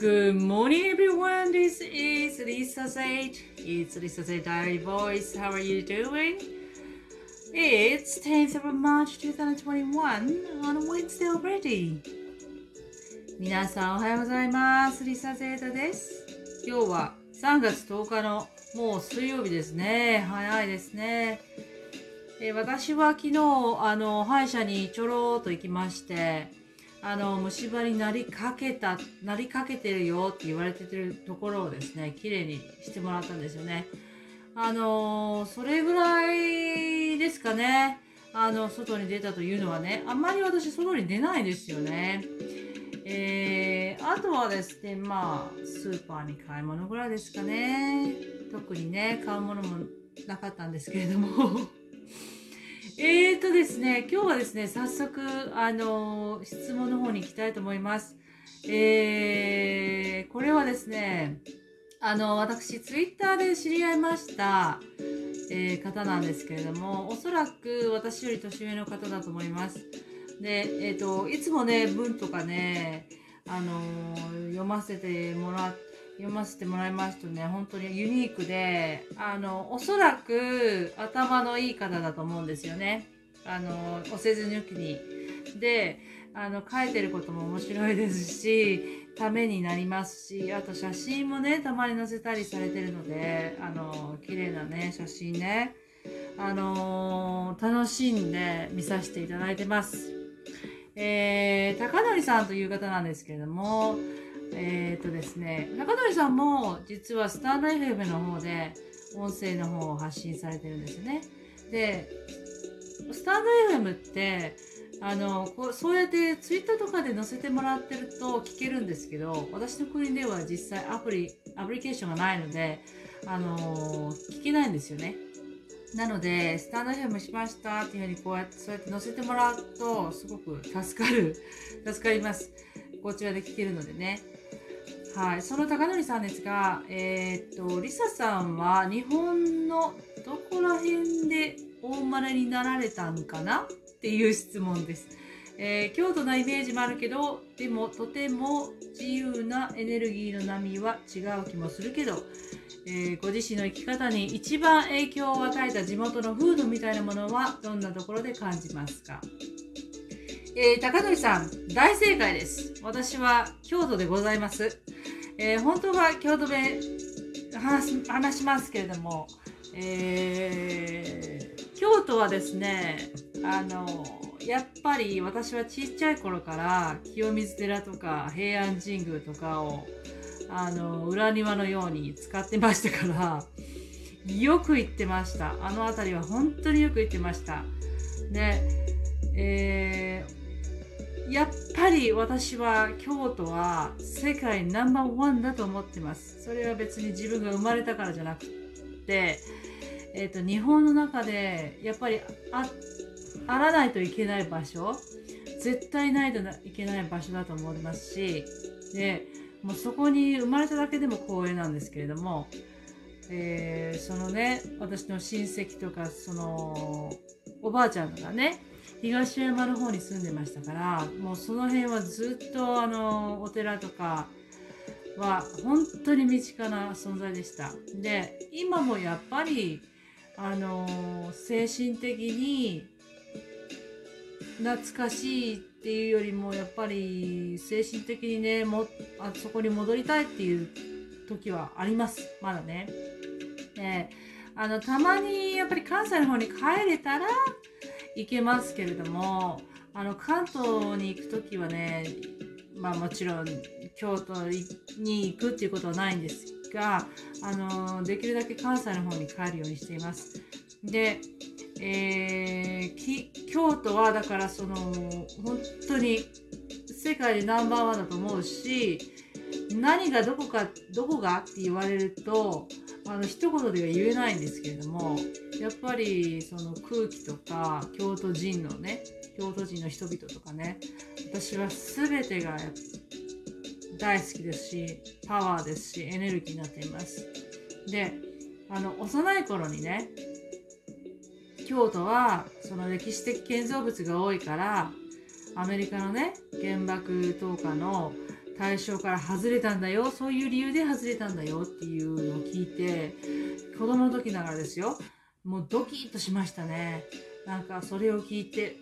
Good morning, everyone. This is Lisa Zade. It's Lisa Zade Diary Voice. How are you doing? It's 10th of March 2021 on Wednesday already. 皆さんおはようございます。リサゼータです。今日は3月10日のもう水曜日ですね。早いですね。え私は昨日、あの、歯医者にちょろーっと行きまして、あの、虫歯になりかけた、なりかけてるよって言われてるところをですね、綺麗にしてもらったんですよね。あの、それぐらいですかね。あの、外に出たというのはね、あんまり私外に出ないですよね。えー、あとはですね、まあ、スーパーに買い物ぐらいですかね。特にね、買うものもなかったんですけれども。えーとですね、今日はですね、早速、あの、質問の方に行きたいと思います。えー、これはですね、あの、私、ツイッターで知り合いました、えー方なんですけれども、おそらく私より年上の方だと思います。で、えっ、と、いつもね、文とかね、あのー読ませてもら読ませてもらいますとね、本当にユニークで、あの、おそらく頭のいい方だと思うんですよね。あの、お世辞抜きに。で、あの、書いてることも面白いですし、ためになりますし、あと写真もね、たまに載せたりされてるので、あの、綺麗なね、写真ね、あの楽しんで見させていただいてます。えー、高則さんという方なんですけれども、えー、とですね、高則さんも実はスタンド FM の方で音声の方を発信されてるんですね。で、スタンド FM って、あのこうそうやってツイッターとかで載せてもらってると聞けるんですけど私の国では実際アプリアプリケーションがないので、あの聞けないんですよねなので、スタンド FM しましたっていうふうにこうやって、そうやって載せてもらうと、すごく助かる、助かります。こちらで聞けるのでね。はい。その高則さんですが、えーっと、リサさんは日本のどこら辺でお生まれになられたんかなっていう質問です。えー京都のイメージもあるけど、でもとても自由なエネルギーの波は違う気もするけど、えーご自身の生き方に一番影響を与えた地元の風土みたいなものはどんなところで感じますか、えー高則さん大正解です私は京都でございます、えー本当は京都弁話話しますけれども、えー京都はですねあのやっぱり私はちっちゃい頃から清水寺とか平安神宮とかをあの裏庭のように使ってましたからよく行ってました。あの辺りは本当によく行ってました。で、えーやっぱり私は京都は世界ナンバーワンだと思ってます。それは別に自分が生まれたからじゃなくて、えー、と日本の中でやっぱりああらないといけない場所絶対ないといけない場所だと思いますしでもうそこに生まれただけでも光栄なんですけれども、えーそのね私の親戚とかそのおばあちゃんがね東山の方に住んでましたからもうその辺はずっとあのお寺とかは本当に身近な存在でしたで今もやっぱりあの精神的に懐かしいっていうよりもやっぱり精神的にねもあそこに戻りたいっていう時はありますまだね。であのたまにやっぱり関西の方に帰れたら行けますけれどもあの関東に行く時はねまあもちろん京都に行くっていうことはないんですがあのできるだけ関西の方に帰るようにしています。でえー京都はだからその本当に世界でナンバーワンだと思うし何がどこかどこがって言われるとあの一言では言えないんですけれどもやっぱりその空気とか京都人のね京都人の人々とかね私は全てが大好きですしパワーですしエネルギーになっています。であの幼い頃にね京都はその歴史的建造物が多いからアメリカのね原爆投下の対象から外れたんだよそういう理由で外れたんだよっていうのを聞いて子供の時ながらですよもうドキッとしましたね。なんかそれを聞いて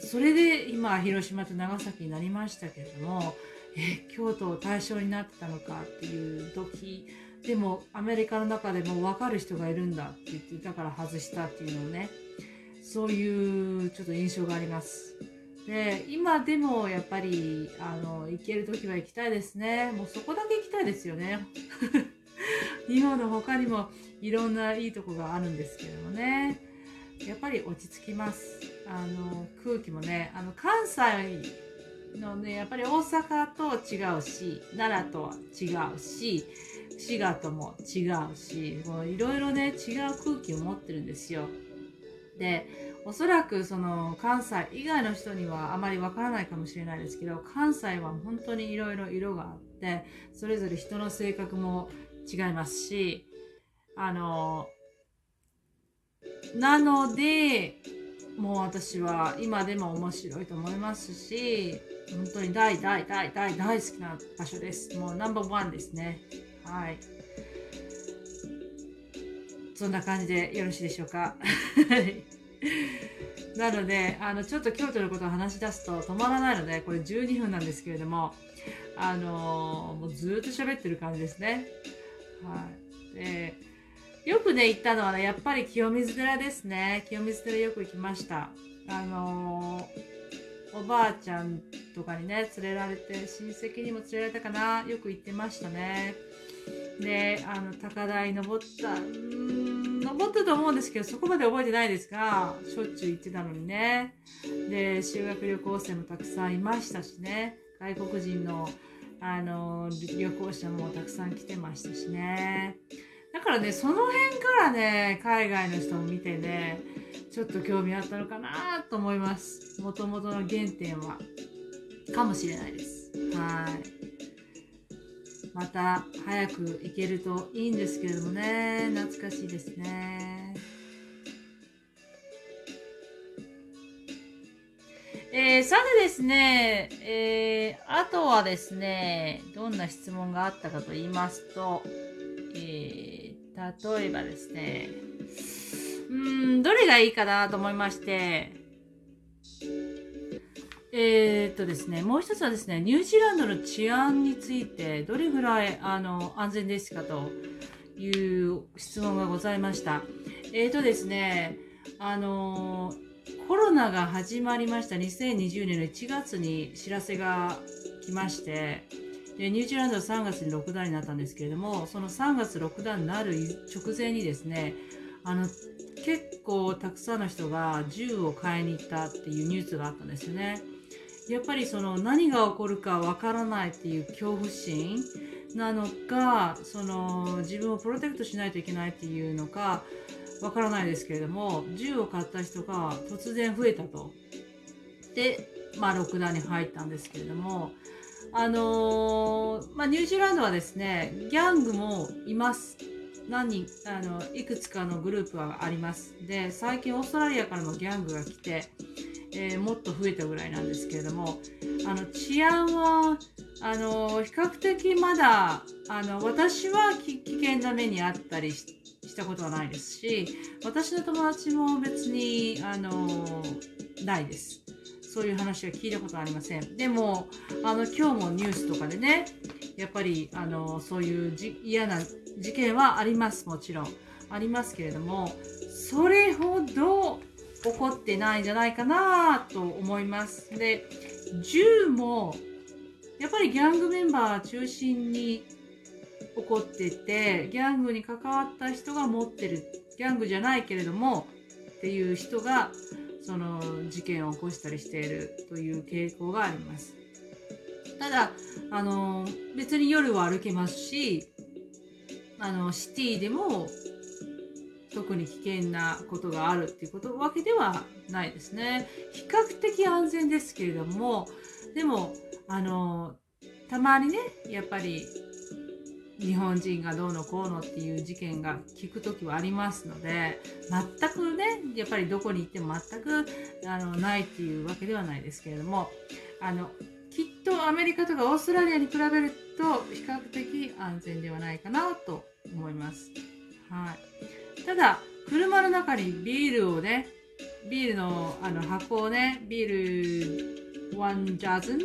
それで今広島と長崎になりましたけれどもえ京都を対象になってたのかっていう時でもアメリカの中でも分かる人がいるんだって言ってだから外したっていうのをねそういうちょっと印象があります。で今でもやっぱりあの行ける時は行きたいですね。もうそこだけ行きたいですよね。日本の他にもいろんないいとこがあるんですけどもね。やっぱり落ち着きます。あの空気もねあの関西のねやっぱり大阪と違うし奈良とは違うし滋賀とも違うしもういろいろね違う空気を持ってるんですよ。でおそらくその関西以外の人にはあまりわからないかもしれないですけど関西は本当にいろいろ色があってそれぞれ人の性格も違いますしあのなのでもう私は今でも面白いと思いますし本当に大大大大大好きな場所です。もうナンバーワンですね。はい。そんな感じでよろしいでしょうか？なのであのちょっと京都のことを話し出すと止まらないのでこれ12分なんですけれどもあのもうずっと喋ってる感じですね。はい、でよくね行ったのはねやっぱり清水寺ですね。清水寺よく行きました。あのおばあちゃんとかにね連れられて親戚にも連れられたかな。よく行ってましたね。であの高台登った登ったと思うんですけどそこまで覚えてないですがしょっちゅう行ってたのにね。で修学旅行生もたくさんいましたしね。外国人のあの旅行者もたくさん来てましたしね。だからねその辺からね海外の人を見てねちょっと興味あったのかなと思います。もともとの原点は。かもしれないです。はい。また早く行けるといいんですけれどもね。懐かしいですね。えー、さてですね、えー、あとはですねどんな質問があったかと言いますと、えー、例えばですねうんどれがいいかなと思いましてえー、っとですね、もう一つはですね、ニュージーランドの治安についてどれぐらいあの安全ですかという質問がございました。えー、っとですね、あのコロナが始まりました2020年の1月に知らせが来まして、でニュージーランドは3月にロックダウンになったんですけれども、その3月ロックダウンになる直前にですね、あの結構たくさんの人が銃を買いに行ったっていうニュースがあったんですよね。やっぱりその何が起こるかわからないっていう恐怖心なのかその自分をプロテクトしないといけないっていうのかわからないですけれども銃を買った人が突然増えたと。で、まあ、ロックダに入ったんですけれどもあのー、まあ、ニュージーランドはですねギャングもいます。何人あのいくつかのグループはあります。で最近オーストラリアからもギャングが来てえー、もっと増えたぐらいなんですけれどもあの治安はあの比較的まだあの私は危険な目にあったりしてしたことはないですし私の友達も別にあのないです。そういう話は聞いたことありません。でも、あの、今日もニュースとかでね、やっぱり、あの、そういう嫌な事件はあります、もちろん。ありますけれども、それほど起こってないんじゃないかなと思います。で、銃もやっぱりギャングメンバー中心に起こってて、ギャングに関わった人が持ってる、ギャングじゃないけれどもっていう人がその事件を起こしたりしているという傾向があります。ただ、あの、別に夜は歩けますし、あの、シティでも特に危険なことがあるっていうことわけではないですね。比較的安全ですけれども、でも、あの、たまにね、やっぱり日本人がどうのこうのっていう事件が聞く時はありますので、全くね、やっぱりどこに行っても全くあのないっていうわけではないですけれども、あの、きっとアメリカとかオーストラリアに比べると比較的安全ではないかなと思います。はい。ただ、車の中にビールをね、ビールのあの箱をね、ビール1ジャズン、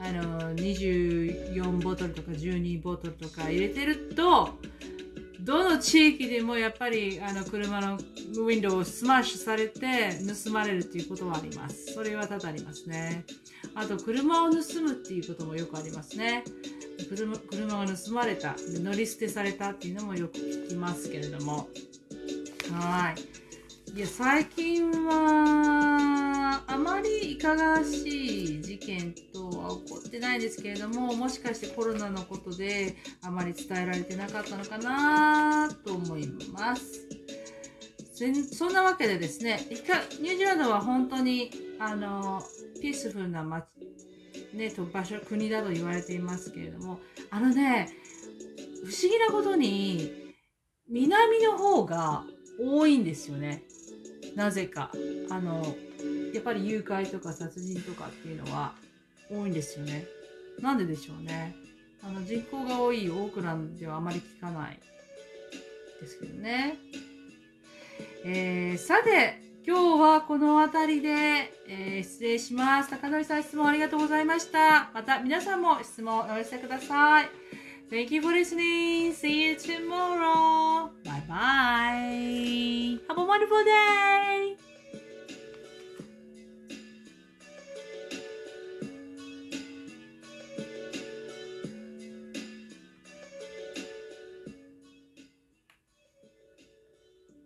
あの24ボトルとか12ボトルとか入れてると、どの地域でもやっぱりあの車のウィンドウをスマッシュされて盗まれるっていうことはあります。それは多々ありますね。あと車を盗むっていうこともよくありますね。車車が盗まれた、乗り捨てされたっていうのもよく聞きますけれども。はい。いや、最近は、あまりいかがわしい事件とは起こってないですけれども、もしかしてコロナのことであまり伝えられてなかったのかなと思います。そんなわけでですね、ニュージーランドは本当に、あの、ピースフルな街、ね、と場所、国だと言われていますけれども、あのね、不思議なことに、南の方が多いんですよね。なぜか。あの、やっぱり誘拐とか殺人とかっていうのは多いんですよね。なんででしょうね。あの人口が多いオークランドではあまり聞かないですけどね。えー、さて、今日はこの辺りで、えー、失礼します。高則さん質問ありがとうございました。また皆さんも質問をお寄せください。Thank you for listening. See you tomorrow. Bye bye. Have a wonderful day.